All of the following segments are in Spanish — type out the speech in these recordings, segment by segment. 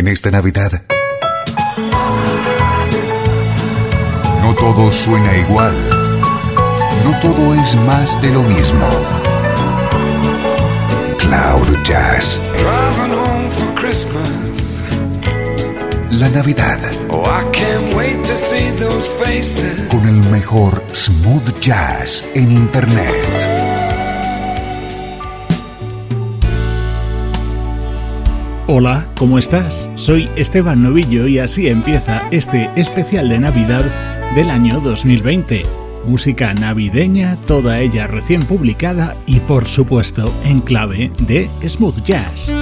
en esta Navidad. No todo suena igual. No todo es más de lo mismo. Cloud Jazz. Driving home for Christmas. La Navidad Oh, I can't wait to see those faces. con el mejor smooth jazz en Internet. Hola, ¿cómo estás? Soy Esteban Novillo y así empieza este especial de Navidad del año 2020. Música navideña, toda ella recién publicada y por supuesto en clave de smooth jazz.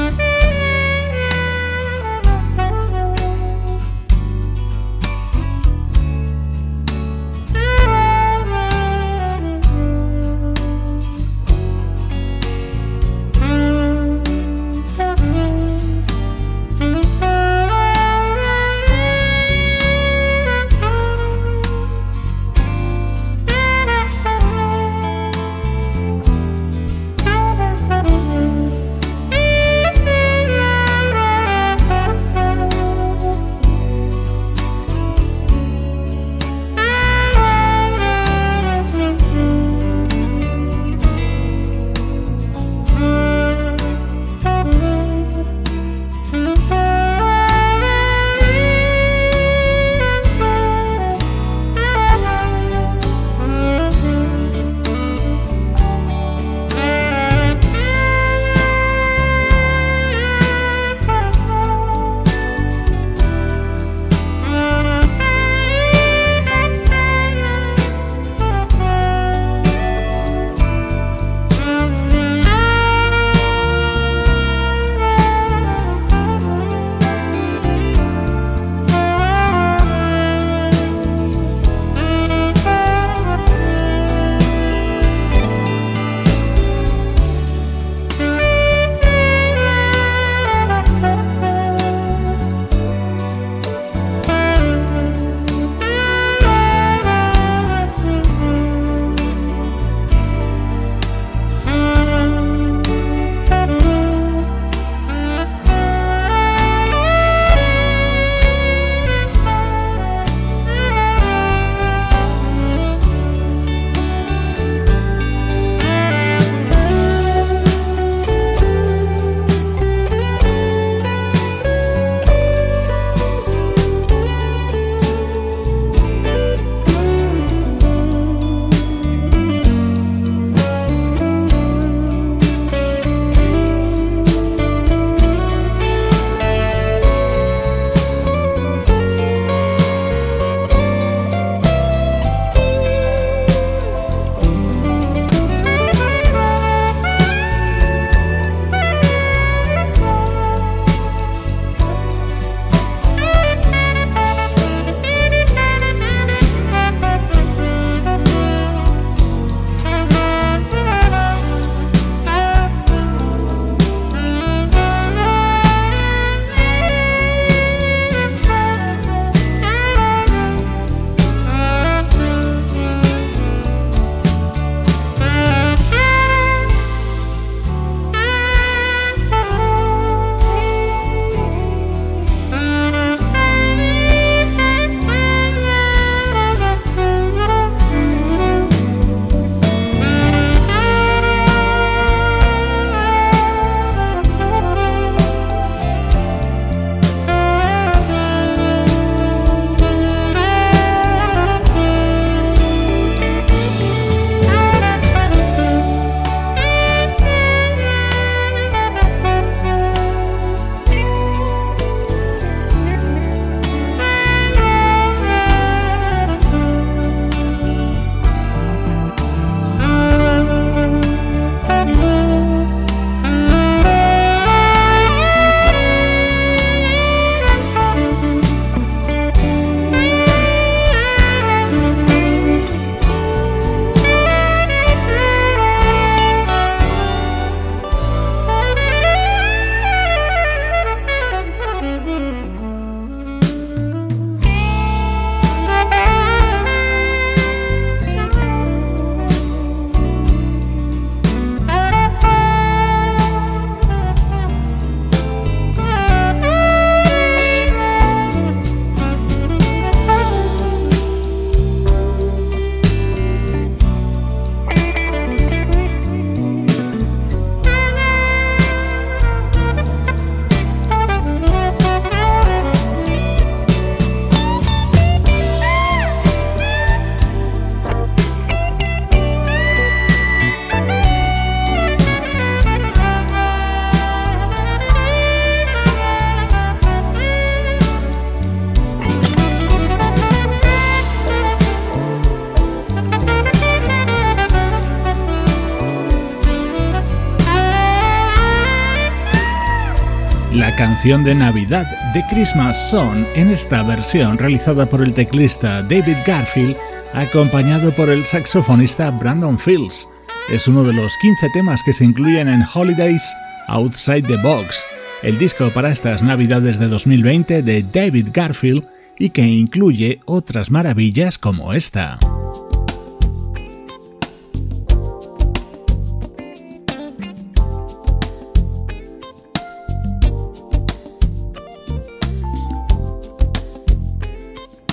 Canción de Navidad, The Christmas Song, en esta versión realizada por el teclista David Garfield, acompañado por el saxofonista Brandon Fields. Es uno de los 15 temas que se incluyen en Holidays Outside the Box, el disco para estas Navidades de 2020 de David Garfield y que incluye otras maravillas como esta.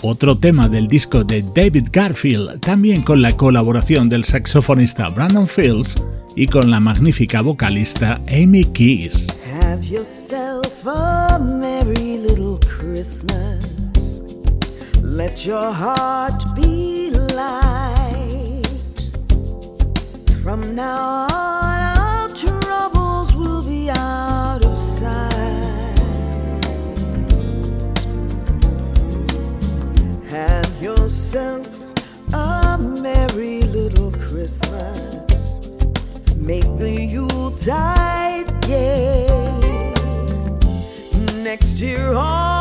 Otro tema del disco de David Garfield, también con la colaboración del saxofonista Brandon Fields y con la magnífica vocalista Amy Keys. Have yourself a merry little Christmas. Let your heart be light. From now on, yourself a merry little Christmas. Make the Yuletide gay. Next year, all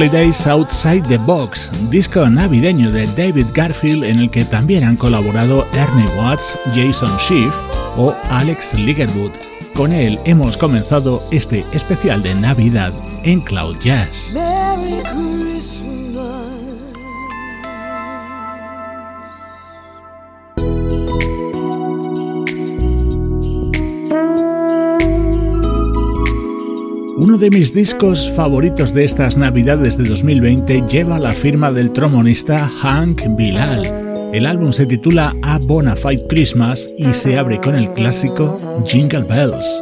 Holidays Outside the Box, disco navideño de David Garfield en el que también han colaborado Ernie Watts, Jason Schiff o Alex Ligerwood. Con él hemos comenzado este especial de Navidad en Cloud Jazz. Uno de mis discos favoritos de estas navidades de 2020 lleva la firma del tromonista Hank Bilal. El álbum se titula A Bona Fide Christmas y se abre con el clásico Jingle Bells.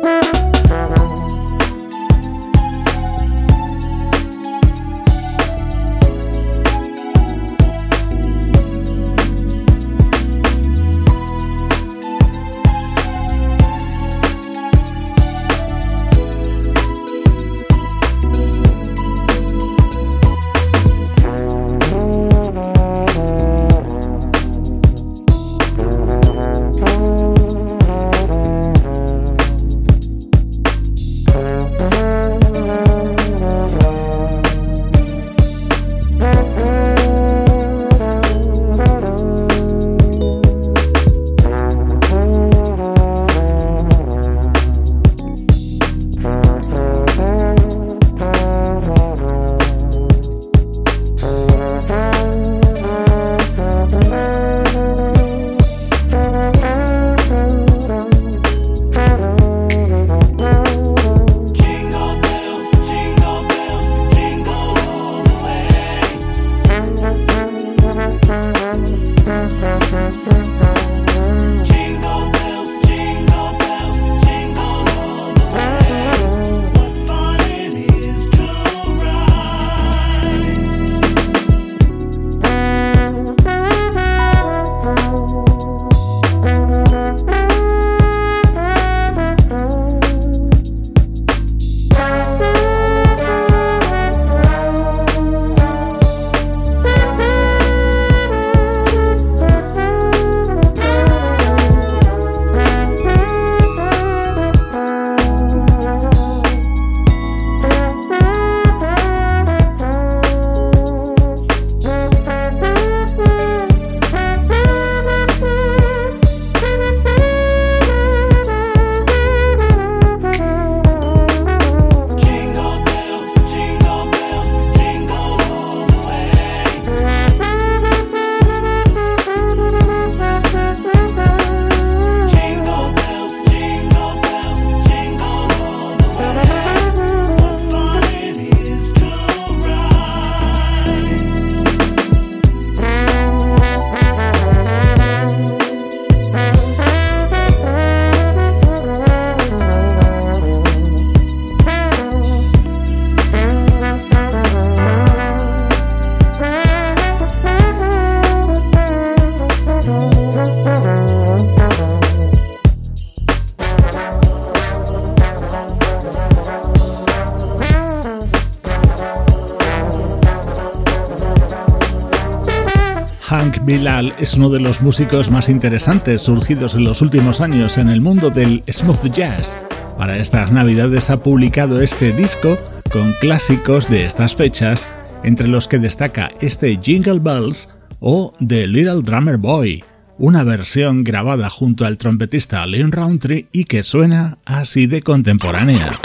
Uno de los músicos más interesantes surgidos en los últimos años en el mundo del smooth jazz. Para estas navidades ha publicado este disco con clásicos de estas fechas, entre los que destaca este Jingle Bells o The Little Drummer Boy, una versión grabada junto al trompetista Lynn Roundtree y que suena así de contemporánea.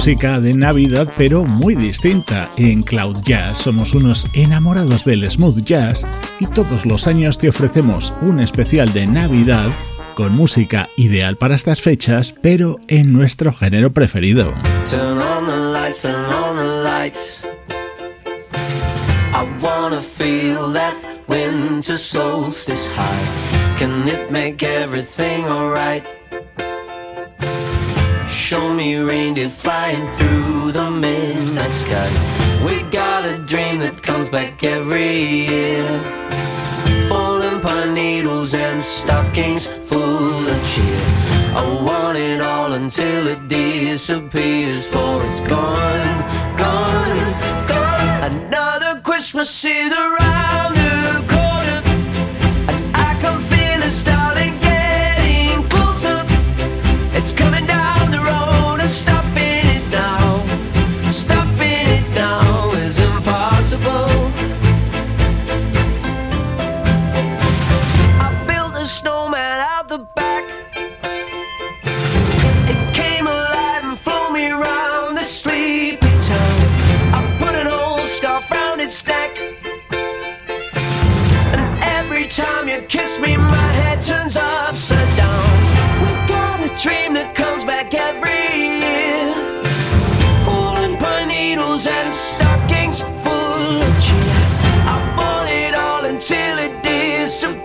Música de Navidad pero muy distinta. En Cloud Jazz somos unos enamorados del smooth jazz y todos los años te ofrecemos un especial de Navidad con música ideal para estas fechas pero en nuestro género preferido. Can it make everything alright? Show me reindeer flying through the midnight sky. We got a dream that comes back every year. Falling pine needles and stockings full of cheer. I want it all until it disappears, for it's gone, gone, gone. Another Christmas is around the corner, and I can feel it starting kiss me, my head turns upside down. We got a dream that comes back every year. Falling pine needles and stockings full of cheer. I want it all until it disappears,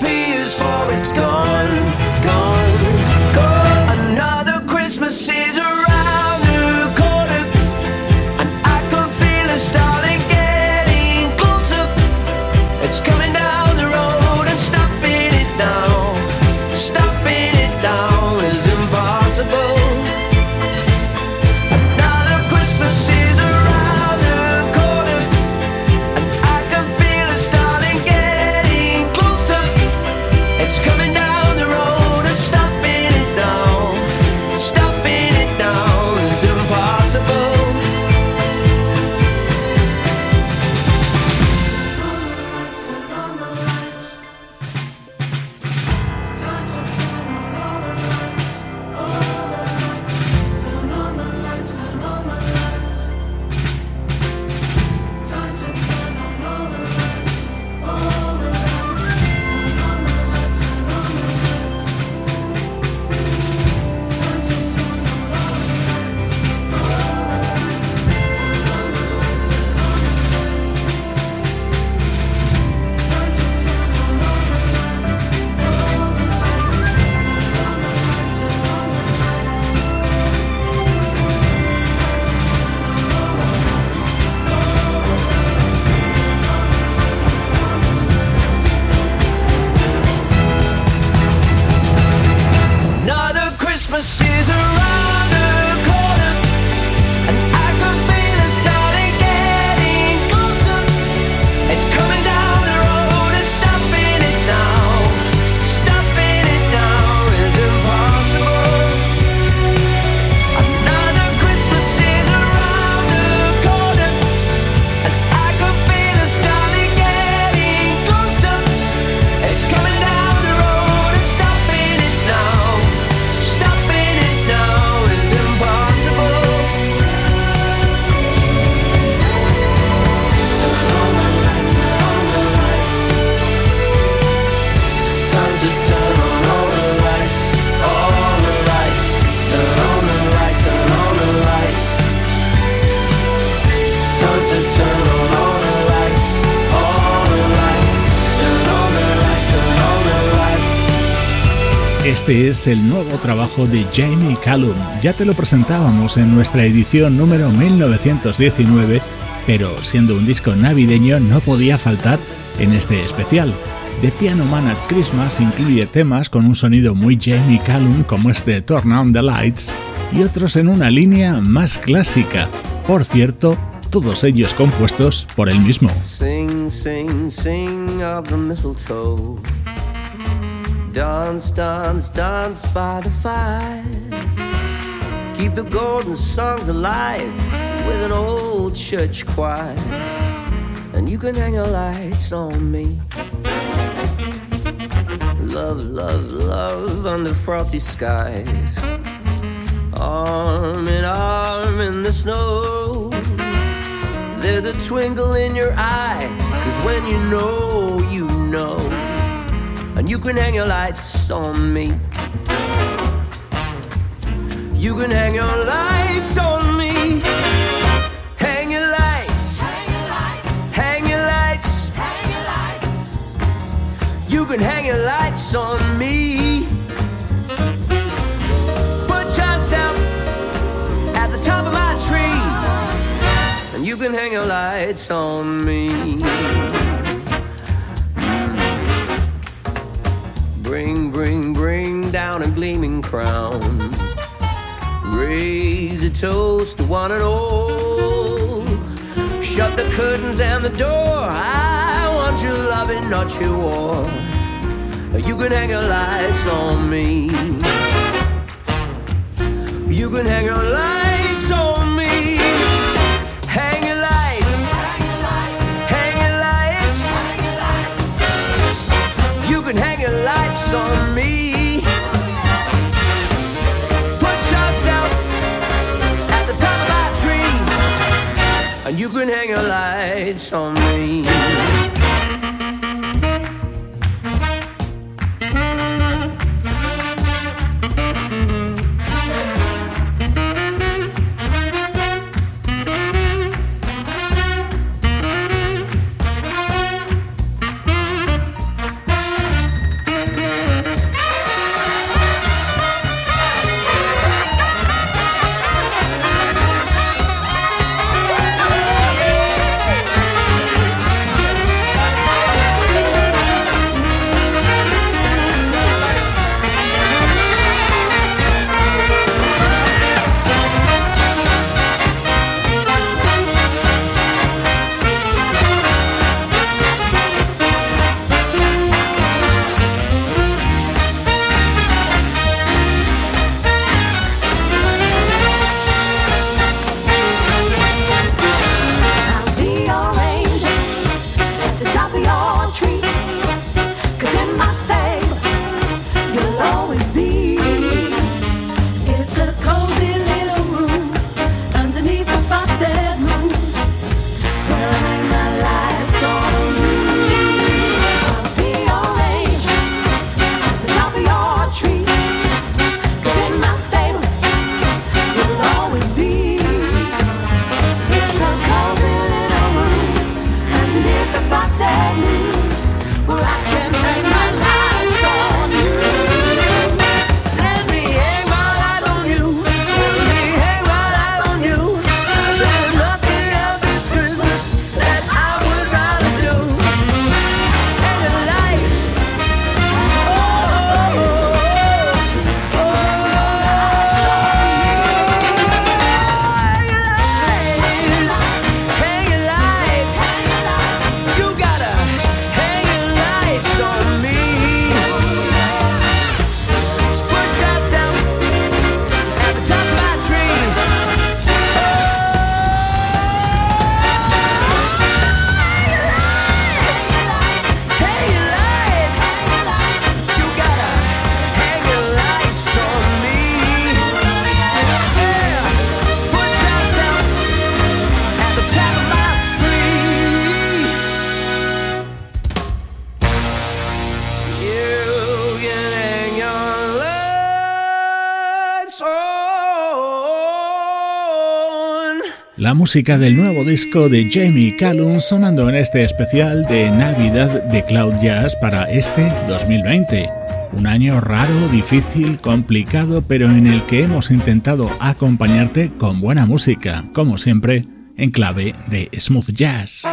Este es el nuevo trabajo de Jamie Callum. Ya te lo presentábamos en nuestra edición número 1919, pero siendo un disco navideño no podía faltar en este especial. The Piano Man at Christmas incluye temas con un sonido muy Jamie Callum como este Turn on the Lights y otros en una línea más clásica. Por cierto, todos ellos compuestos por él mismo. Dance, dance, dance by the fire. Keep the golden songs alive with an old church choir. And you can hang your lights on me. Love, love, love under frosty skies. arm in arm in the snow. There's a twinkle in your eye, cause when you know, you know. And you can hang your lights on me. You can hang your lights on me. Hang your lights. Hang your lights. You can hang your lights on me. Put yourself at the top of my tree. And you can hang your lights on me. Crown. Raise a toast to one and all. Shut the curtains and the door. I want your loving, not your war. You can hang your lights on me. You can hang your lights on me. Hang your lights. Hang your lights. You can hang your lights on me. And you can hang your lights on me. La música del nuevo disco de Jamie Callum sonando en este especial de Navidad de Cloud Jazz para este 2020. Un año raro, difícil, complicado, pero en el que hemos intentado acompañarte con buena música, como siempre, en clave de smooth jazz.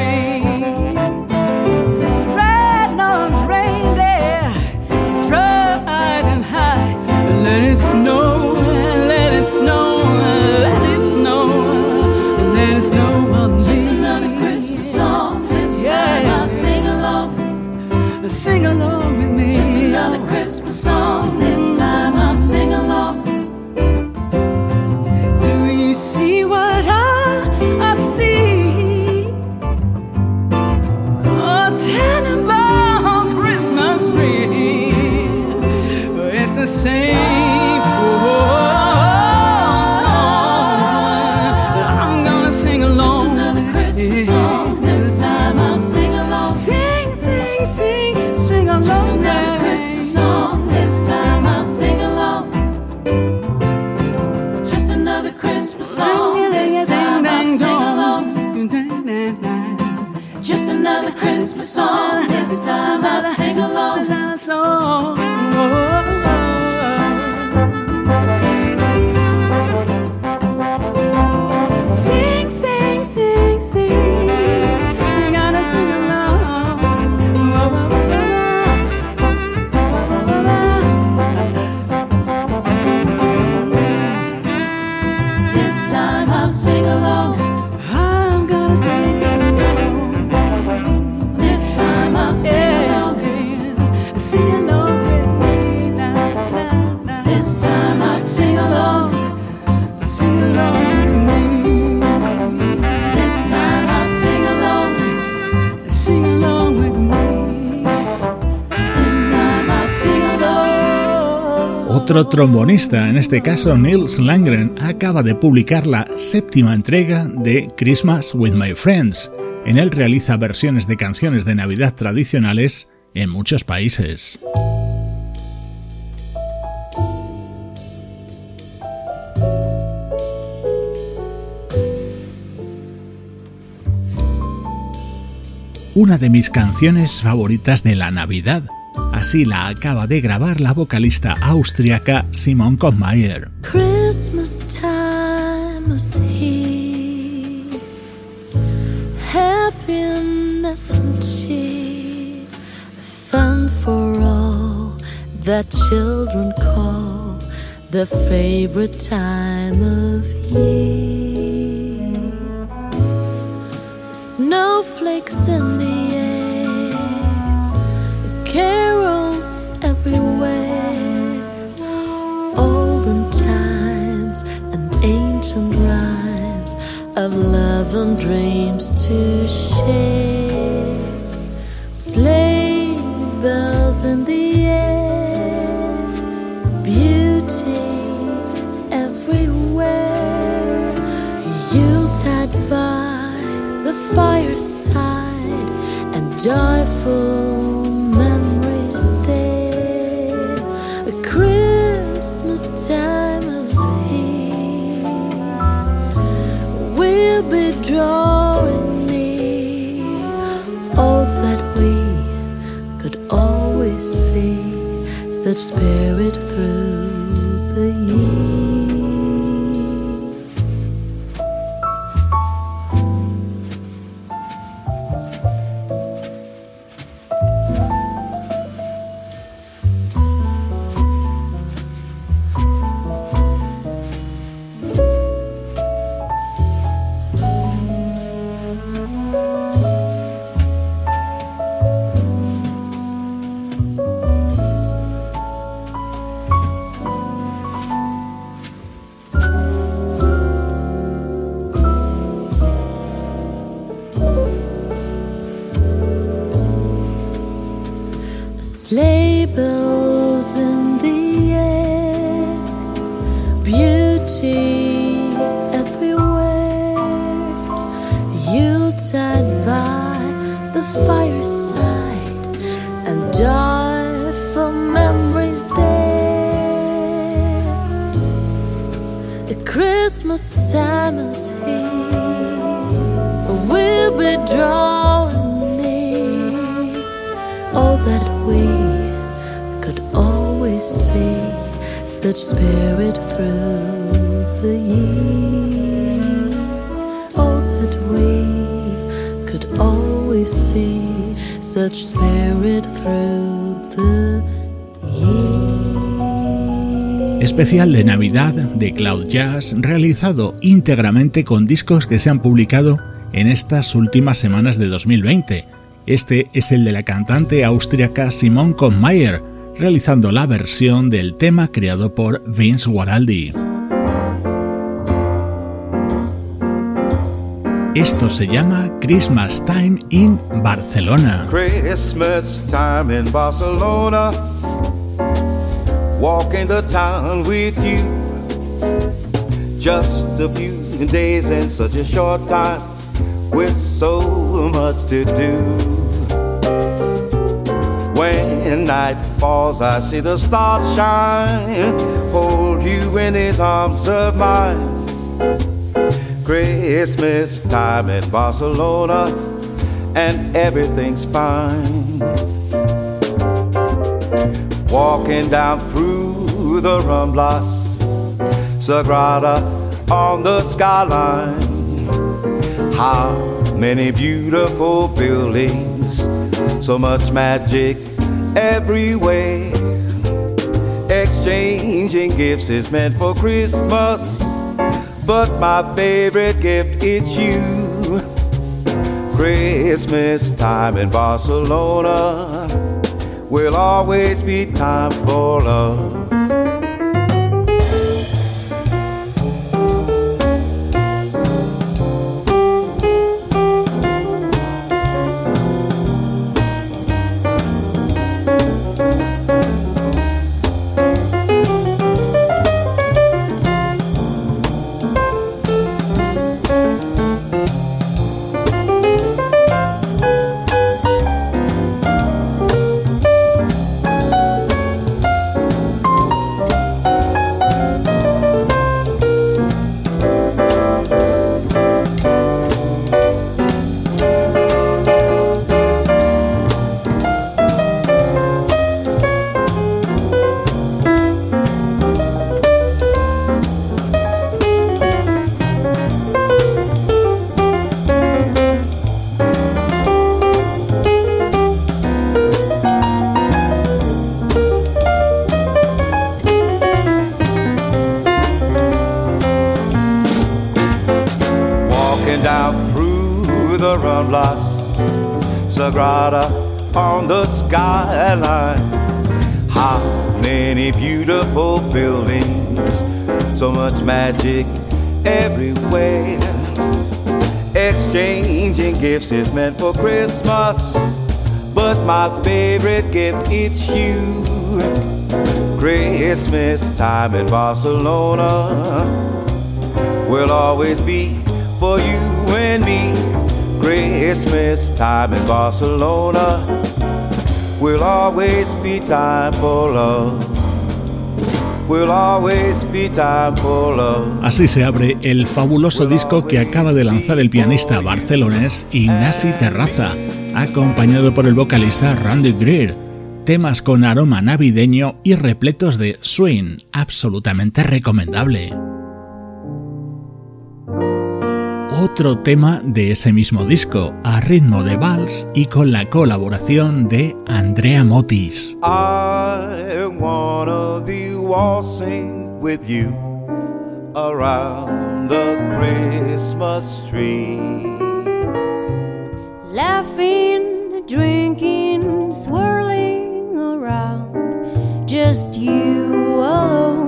pain. Otro trombonista, en este caso Nils Langren, acaba de publicar la séptima entrega de Christmas with My Friends. En él realiza versiones de canciones de Navidad tradicionales en muchos países. Una de mis canciones favoritas de la Navidad Así la acaba de grabar la vocalista austriaca Simon Kochmayer. that children call the favorite time of year. Snowflakes in the carols everywhere. Olden times and ancient rhymes of love and dreams to share. Sleigh bells in the air, beauty everywhere. Yuletide by the fireside and joyful. showing me all that we could always see, such spirit through the years. especial de Navidad de Cloud Jazz realizado íntegramente con discos que se han publicado en estas últimas semanas de 2020. Este es el de la cantante austríaca Simone Conmayer, realizando la versión del tema creado por Vince Guaraldi. Esto se llama Christmas time in Barcelona. Walking the town with you. Just a few days in such a short time. With so much to do. When night falls, I see the stars shine. Hold you in his arms of mine. Christmas time in Barcelona, and everything's fine. Walking down through the Ramblas, Sagrada on the skyline. How many beautiful buildings, so much magic everywhere. Exchanging gifts is meant for Christmas but my favorite gift is you. Christmas time in Barcelona will always be time for love. Time in Barcelona will always be for you and me. Christmas time in Barcelona will always be time for love. Así se abre el fabuloso disco que acaba de lanzar el pianista barcelonés Ignasi Terraza, acompañado por el vocalista Randy Greer. Temas con aroma navideño y repletos de swing, absolutamente recomendable. Otro tema de ese mismo disco, a ritmo de vals y con la colaboración de Andrea Motis. I wanna be waltzing with you around the Christmas tree. Laughing, drinking, Just you alone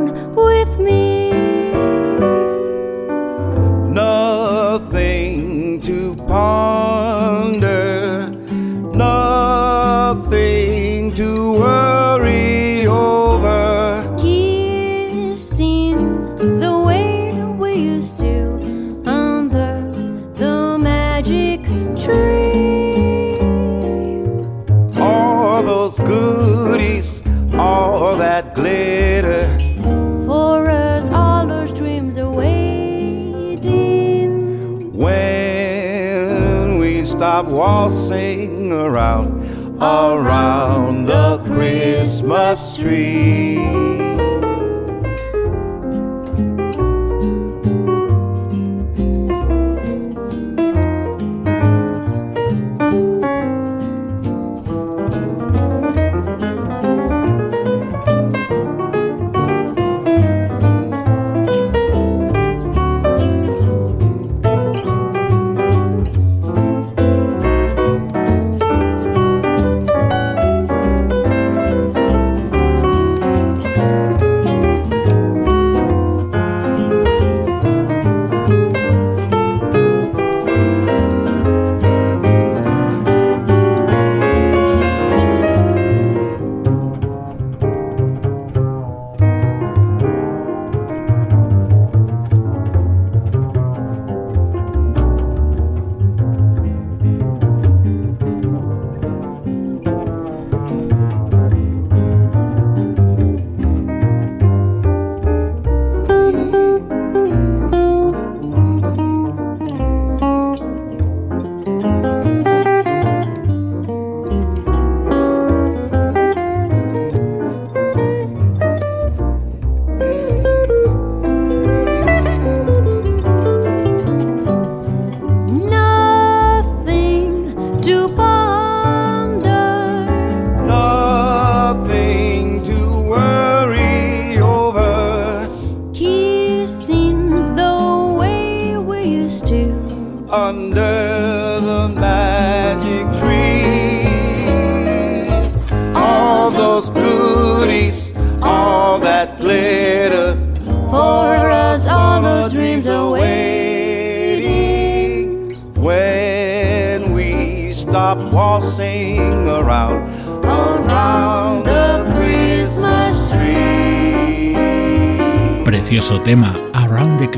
around, the Christmas tree.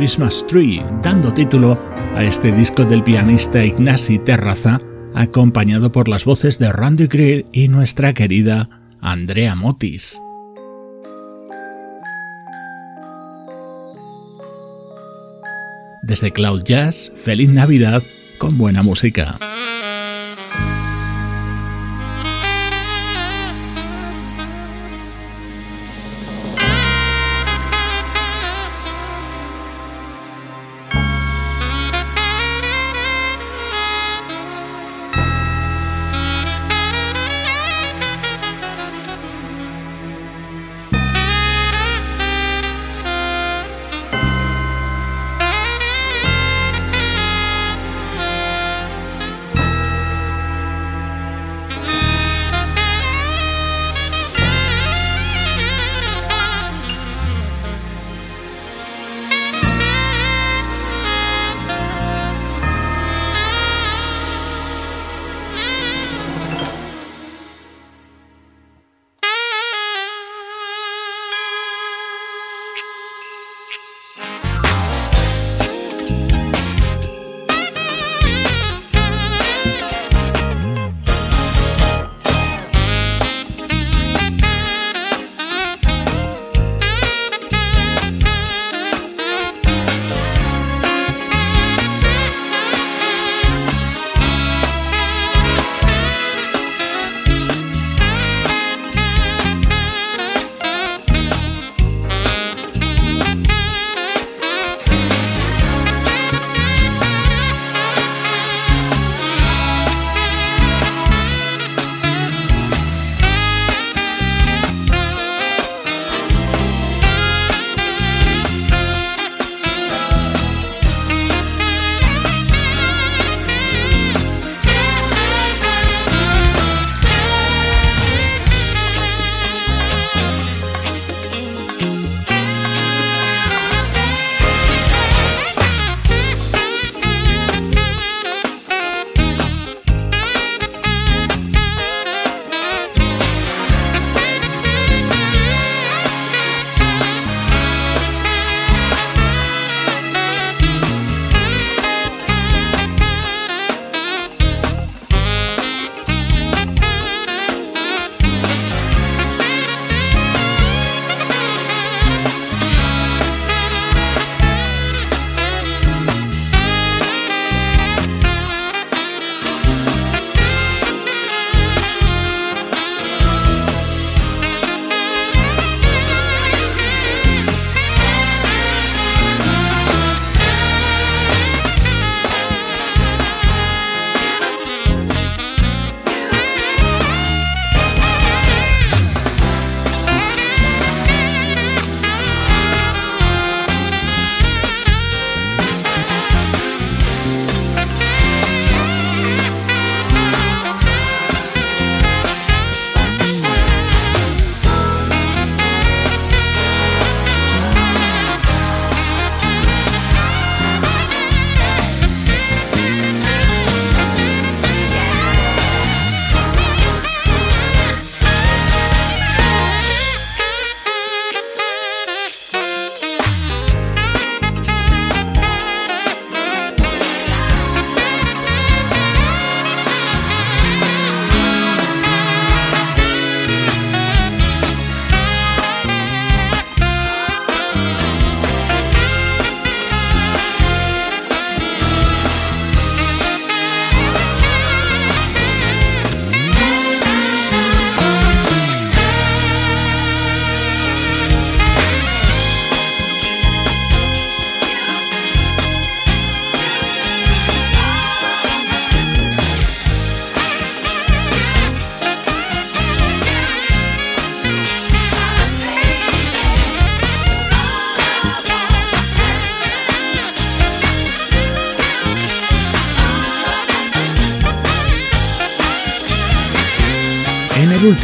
Christmas Tree, dando título a este disco del pianista Ignasi Terraza, acompañado por las voces de Randy Greer y nuestra querida Andrea Motis. Desde Cloud Jazz, feliz Navidad con buena música.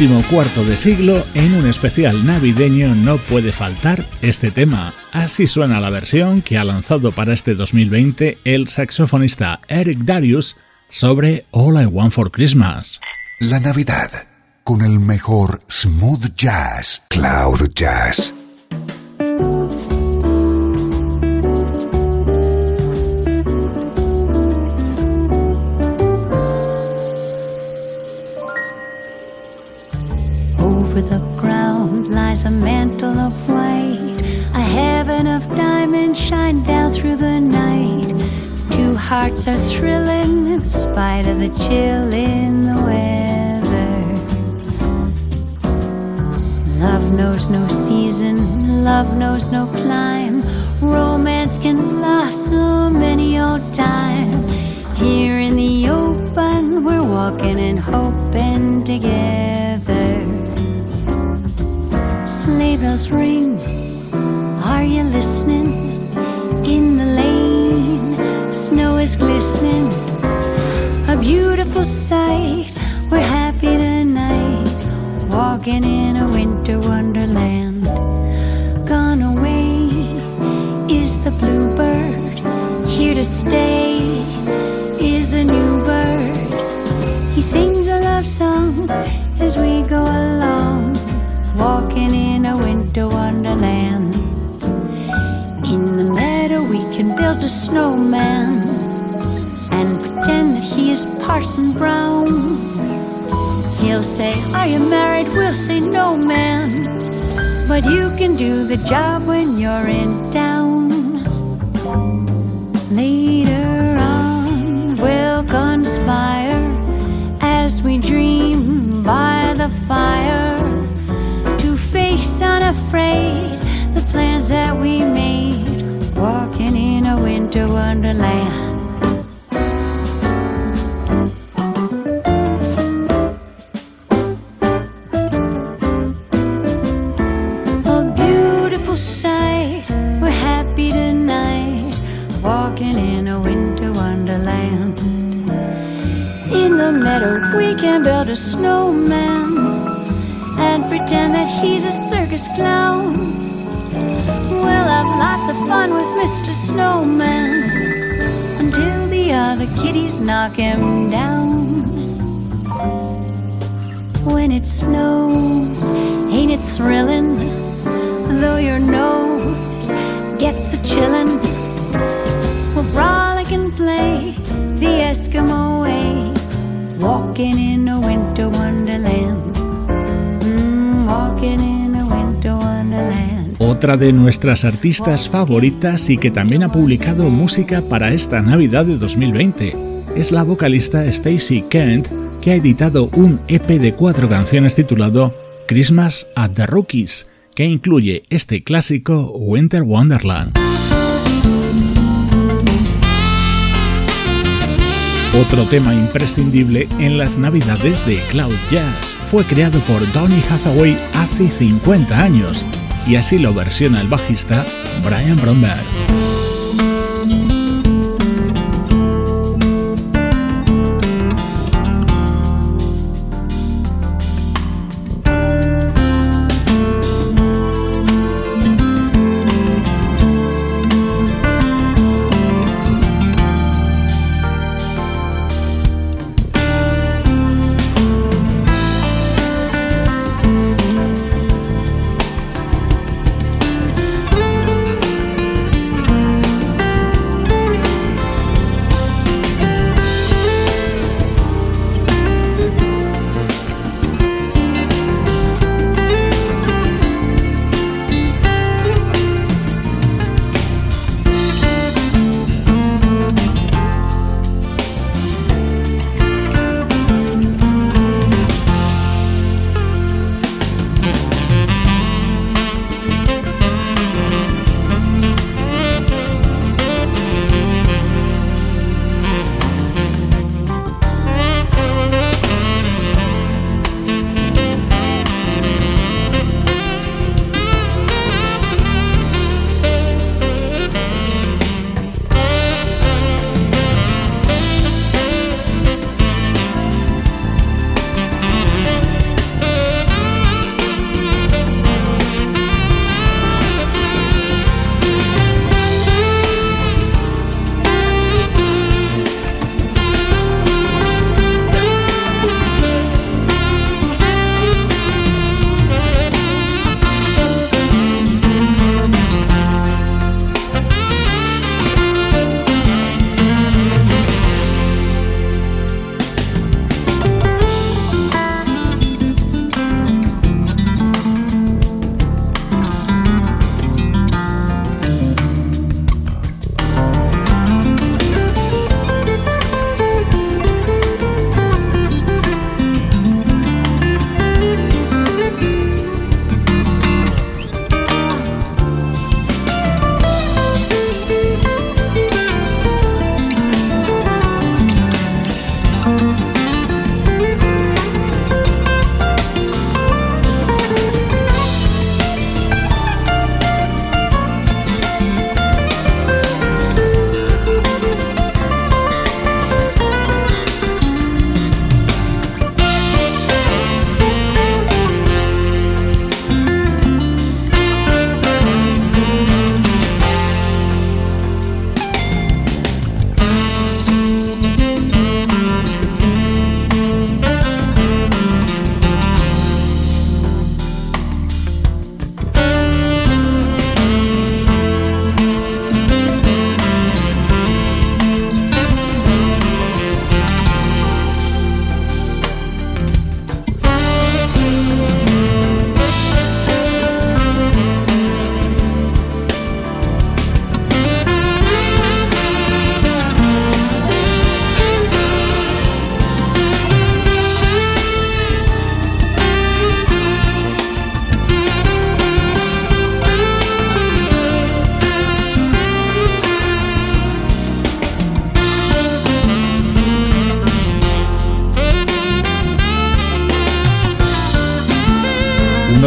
Último cuarto de siglo, en un especial navideño no puede faltar este tema. Así suena la versión que ha lanzado para este 2020 el saxofonista Eric Darius sobre All I Want for Christmas. La Navidad con el mejor smooth jazz, cloud jazz. Lies a mantle of white, a heaven of diamonds shine down through the night. Two hearts are thrilling in spite of the chill in the weather. Love knows no season, love knows no clime. Romance can blossom any old time. Here in the open, we're walking and hoping together. Sleigh bells ring, are you listening? In the lane, snow is glistening. A beautiful sight, we're happy tonight. Walking in a winter wonderland. Gone away is the bluebird, here to stay is a new bird. He sings a love song winter wonderland. In the meadow, we can build a snowman and pretend that he is Parson Brown. He'll say, Are you married? We'll say, No, man. But you can do the job when you're in town. Later on, we'll conspire as we dream by the fire to face unafraid the plans that we made, walking in a winter wonderland. A beautiful sight, we're happy tonight, walking in a winter wonderland. In the meadow, we can build a snowman pretend that he's a circus clown. We'll have lots of fun with Mr. Snowman until the other kitties knock him down. When it snows, ain't it thrilling? Though your nose gets a chillin', we'll frolic and play the Eskimo way, walking in a winter wonderland. Otra de nuestras artistas favoritas y que también ha publicado música para esta Navidad de 2020 es la vocalista Stacy Kent, que ha editado un EP de cuatro canciones titulado Christmas at the Rookies, que incluye este clásico Winter Wonderland. Otro tema imprescindible en las navidades de Cloud Jazz fue creado por Donny Hathaway hace 50 años y así lo versiona el bajista Brian Bromberg.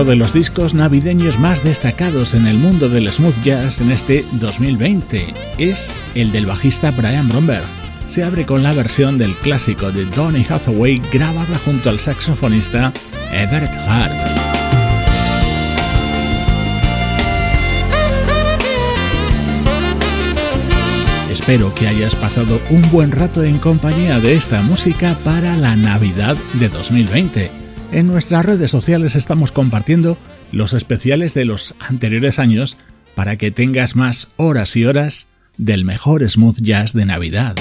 Uno de los discos navideños más destacados en el mundo del smooth jazz en este 2020. Es el del bajista Brian Bromberg. Se abre con la versión del clásico de Donny Hathaway grabada junto al saxofonista Everett Hart. Espero que hayas pasado un buen rato en compañía de esta música para la Navidad de 2020. En nuestras redes sociales estamos compartiendo los especiales de los anteriores años para que tengas más horas y horas del mejor smooth jazz de Navidad.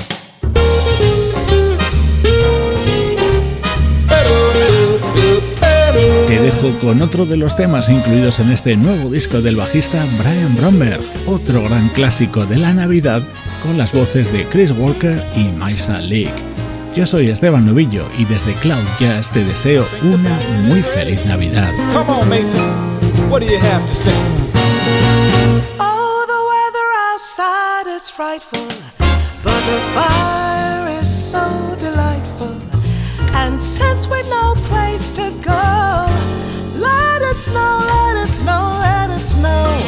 Te dejo con otro de los temas incluidos en este nuevo disco del bajista Brian Bromberg, otro gran clásico de la Navidad con las voces de Chris Walker y Maisa Leak. Yo soy Esteban Novillo y desde Cloud Jazz te deseo una muy feliz Navidad. Come on, Mason. What do you have to say? Oh, the weather outside is frightful, but the fire is so delightful. And since we've no place to go, let it snow, let it snow, let it snow.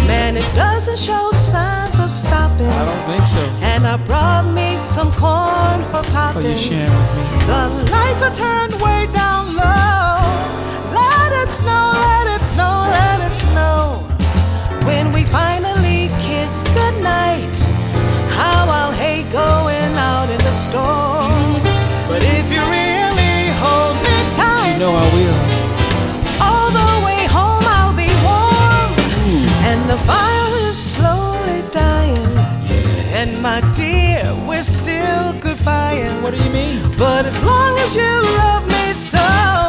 Man, it doesn't show signs stopping. I don't think so. And I brought me some corn for popping. Are you sharing with me? The lights are turned way down low. Let it snow, let it snow, let it snow. When we finally kiss goodnight, how I'll hate going out in the storm. Goodbying. What do you mean? But as long as you love me so,